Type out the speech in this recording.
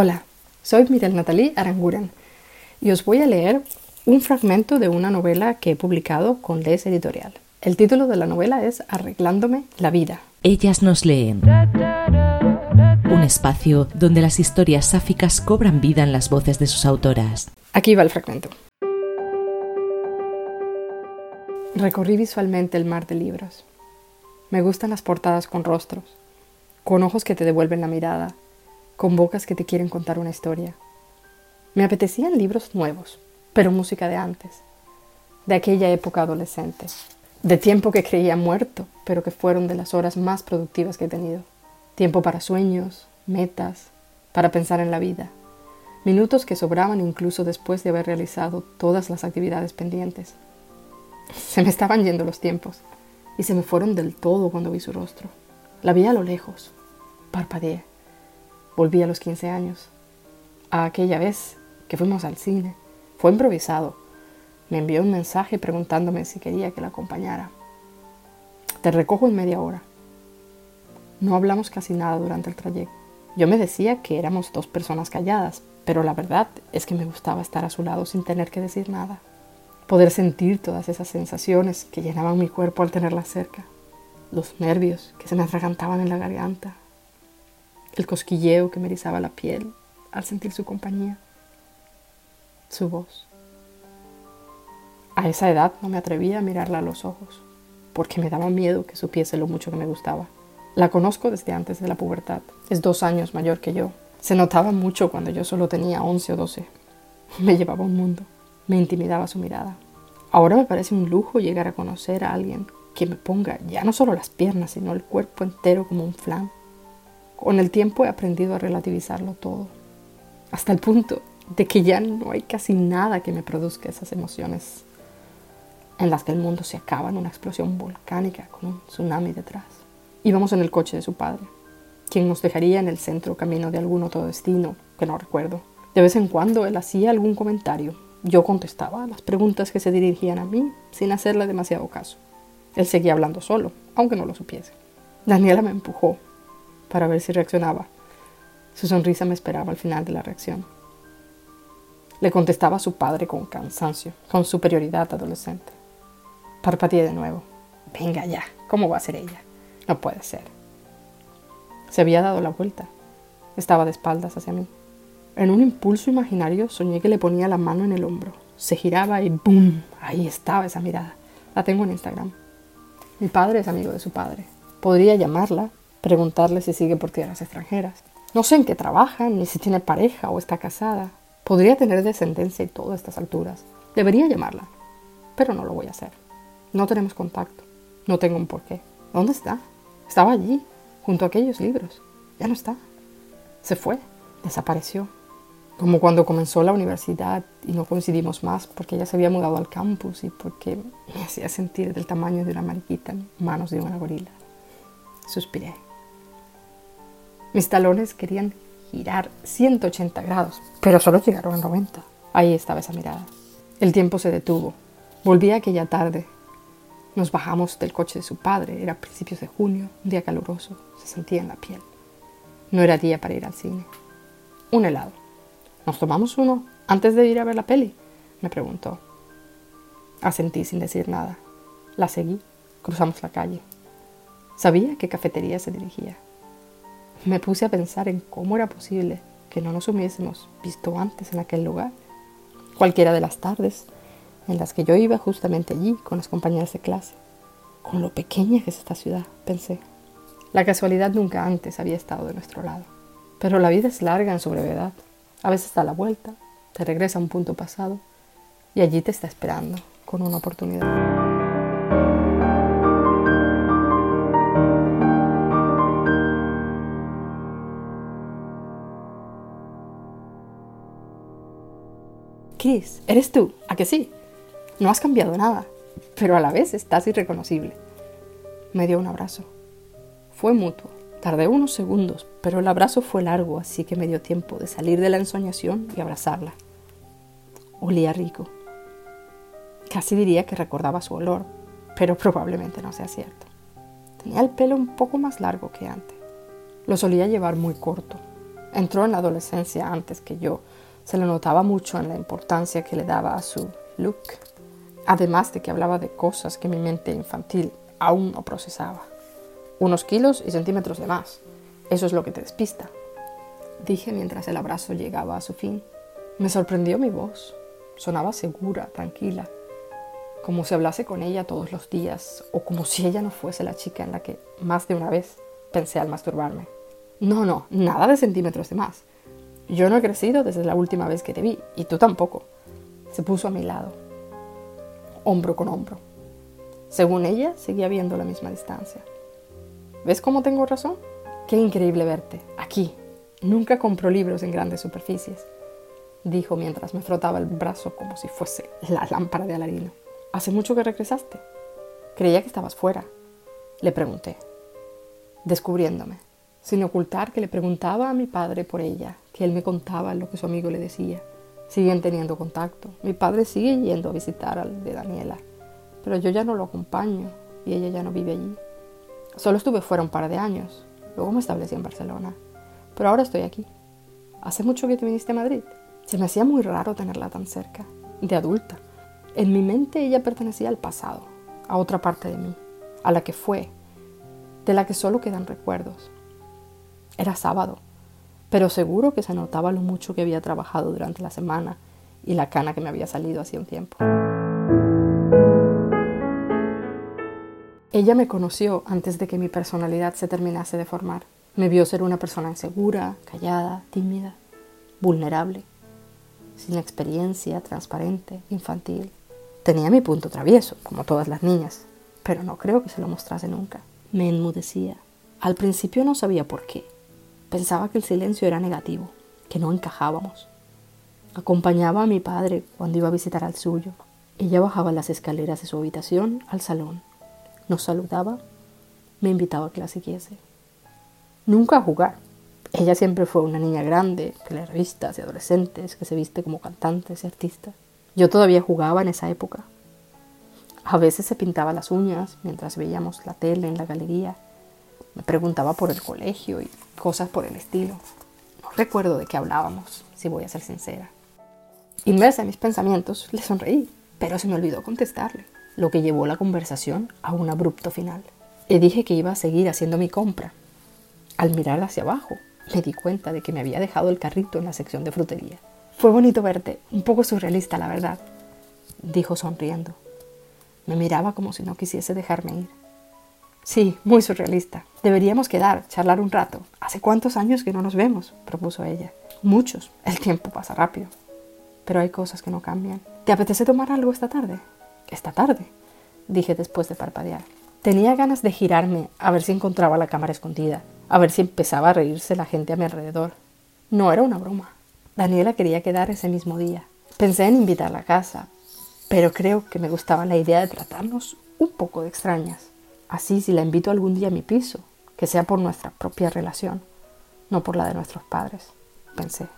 Hola, soy Mirel Natalie Aranguren y os voy a leer un fragmento de una novela que he publicado con Les Editorial. El título de la novela es Arreglándome la vida. Ellas nos leen. Un espacio donde las historias sáficas cobran vida en las voces de sus autoras. Aquí va el fragmento. Recorrí visualmente el mar de libros. Me gustan las portadas con rostros, con ojos que te devuelven la mirada, con bocas que te quieren contar una historia. Me apetecían libros nuevos, pero música de antes, de aquella época adolescente, de tiempo que creía muerto, pero que fueron de las horas más productivas que he tenido. Tiempo para sueños, metas, para pensar en la vida. Minutos que sobraban incluso después de haber realizado todas las actividades pendientes. Se me estaban yendo los tiempos y se me fueron del todo cuando vi su rostro. La vi a lo lejos. Parpadeé. Volví a los 15 años. A aquella vez que fuimos al cine. Fue improvisado. Me envió un mensaje preguntándome si quería que la acompañara. Te recojo en media hora. No hablamos casi nada durante el trayecto. Yo me decía que éramos dos personas calladas, pero la verdad es que me gustaba estar a su lado sin tener que decir nada poder sentir todas esas sensaciones que llenaban mi cuerpo al tenerla cerca, los nervios que se me atragantaban en la garganta, el cosquilleo que me erizaba la piel al sentir su compañía, su voz. A esa edad no me atrevía a mirarla a los ojos, porque me daba miedo que supiese lo mucho que me gustaba. La conozco desde antes de la pubertad, es dos años mayor que yo. Se notaba mucho cuando yo solo tenía 11 o 12. Me llevaba un mundo. Me intimidaba su mirada. Ahora me parece un lujo llegar a conocer a alguien que me ponga ya no solo las piernas, sino el cuerpo entero como un flan. Con el tiempo he aprendido a relativizarlo todo, hasta el punto de que ya no hay casi nada que me produzca esas emociones en las que el mundo se acaba en una explosión volcánica con un tsunami detrás. Íbamos en el coche de su padre, quien nos dejaría en el centro camino de algún otro destino que no recuerdo. De vez en cuando él hacía algún comentario yo contestaba las preguntas que se dirigían a mí sin hacerle demasiado caso. Él seguía hablando solo, aunque no lo supiese. Daniela me empujó para ver si reaccionaba. Su sonrisa me esperaba al final de la reacción. Le contestaba su padre con cansancio, con superioridad adolescente. Parpadeé de nuevo. Venga ya, ¿cómo va a ser ella? No puede ser. Se había dado la vuelta. Estaba de espaldas hacia mí. En un impulso imaginario soñé que le ponía la mano en el hombro. Se giraba y ¡boom! Ahí estaba esa mirada. La tengo en Instagram. Mi padre es amigo de su padre. Podría llamarla, preguntarle si sigue por tierras extranjeras. No sé en qué trabaja, ni si tiene pareja o está casada. Podría tener descendencia y todo a estas alturas. Debería llamarla, pero no lo voy a hacer. No tenemos contacto. No tengo un porqué. ¿Dónde está? Estaba allí, junto a aquellos libros. Ya no está. Se fue. Desapareció como cuando comenzó la universidad y no coincidimos más porque ella se había mudado al campus y porque me hacía sentir del tamaño de una mariquita en manos de una gorila. Suspiré. Mis talones querían girar 180 grados, pero solo llegaron a 90. Ahí estaba esa mirada. El tiempo se detuvo. Volví aquella tarde. Nos bajamos del coche de su padre. Era principios de junio, un día caluroso. Se sentía en la piel. No era día para ir al cine. Un helado ¿Nos tomamos uno antes de ir a ver la peli? me preguntó. Asentí sin decir nada. La seguí. Cruzamos la calle. Sabía qué cafetería se dirigía. Me puse a pensar en cómo era posible que no nos hubiésemos visto antes en aquel lugar. Cualquiera de las tardes en las que yo iba justamente allí con las compañeras de clase. Con lo pequeña que es esta ciudad, pensé. La casualidad nunca antes había estado de nuestro lado. Pero la vida es larga en su brevedad. A veces da la vuelta, te regresa a un punto pasado y allí te está esperando con una oportunidad. ¿Eres tú? ¿A que sí? No has cambiado nada, pero a la vez estás irreconocible. Me dio un abrazo. Fue mutuo. Tardé unos segundos, pero el abrazo fue largo, así que me dio tiempo de salir de la ensoñación y abrazarla. Olía rico. Casi diría que recordaba su olor, pero probablemente no sea cierto. Tenía el pelo un poco más largo que antes. Lo solía llevar muy corto, Entró en la adolescencia antes que yo. Se le notaba mucho en la importancia que le daba a su look, además de que hablaba de cosas que mi mente infantil aún no procesaba. Unos kilos y centímetros de más. Eso es lo que te despista. Dije mientras el abrazo llegaba a su fin. Me sorprendió mi voz. Sonaba segura, tranquila, como si hablase con ella todos los días o como si ella no fuese la chica en la que más de una vez pensé al masturbarme. No, no, nada de centímetros de más. Yo no he crecido desde la última vez que te vi, y tú tampoco. Se puso a mi lado, hombro con hombro. Según ella, seguía viendo la misma distancia. ¿Ves cómo tengo razón? Qué increíble verte, aquí. Nunca compro libros en grandes superficies, dijo mientras me frotaba el brazo como si fuese la lámpara de Alarino. ¿Hace mucho que regresaste? Creía que estabas fuera. Le pregunté, descubriéndome sin ocultar que le preguntaba a mi padre por ella, que él me contaba lo que su amigo le decía. Siguen teniendo contacto. Mi padre sigue yendo a visitar al de Daniela, pero yo ya no lo acompaño y ella ya no vive allí. Solo estuve fuera un par de años, luego me establecí en Barcelona, pero ahora estoy aquí. ¿Hace mucho que te viniste a Madrid? Se me hacía muy raro tenerla tan cerca, de adulta. En mi mente ella pertenecía al pasado, a otra parte de mí, a la que fue, de la que solo quedan recuerdos. Era sábado, pero seguro que se notaba lo mucho que había trabajado durante la semana y la cana que me había salido hacía un tiempo. Ella me conoció antes de que mi personalidad se terminase de formar. Me vio ser una persona insegura, callada, tímida, vulnerable, sin experiencia, transparente, infantil. Tenía mi punto travieso, como todas las niñas, pero no creo que se lo mostrase nunca. Me enmudecía. Al principio no sabía por qué. Pensaba que el silencio era negativo, que no encajábamos. Acompañaba a mi padre cuando iba a visitar al suyo. Ella bajaba las escaleras de su habitación al salón. Nos saludaba, me invitaba a que la siguiese. Nunca a jugar. Ella siempre fue una niña grande, que lee revistas y adolescentes, que se viste como cantantes y artistas. Yo todavía jugaba en esa época. A veces se pintaba las uñas mientras veíamos la tele en la galería me preguntaba por el colegio y cosas por el estilo. No recuerdo de qué hablábamos, si voy a ser sincera. Inmersa en mis pensamientos, le sonreí, pero se me olvidó contestarle, lo que llevó la conversación a un abrupto final. Le dije que iba a seguir haciendo mi compra. Al mirar hacia abajo, me di cuenta de que me había dejado el carrito en la sección de frutería. Fue bonito verte, un poco surrealista, la verdad, dijo sonriendo. Me miraba como si no quisiese dejarme ir. Sí, muy surrealista. Deberíamos quedar, charlar un rato. ¿Hace cuántos años que no nos vemos? propuso ella. Muchos. El tiempo pasa rápido. Pero hay cosas que no cambian. ¿Te apetece tomar algo esta tarde? Esta tarde, dije después de parpadear. Tenía ganas de girarme a ver si encontraba la cámara escondida, a ver si empezaba a reírse la gente a mi alrededor. No era una broma. Daniela quería quedar ese mismo día. Pensé en invitarla a casa, pero creo que me gustaba la idea de tratarnos un poco de extrañas. Así, si la invito algún día a mi piso, que sea por nuestra propia relación, no por la de nuestros padres, pensé.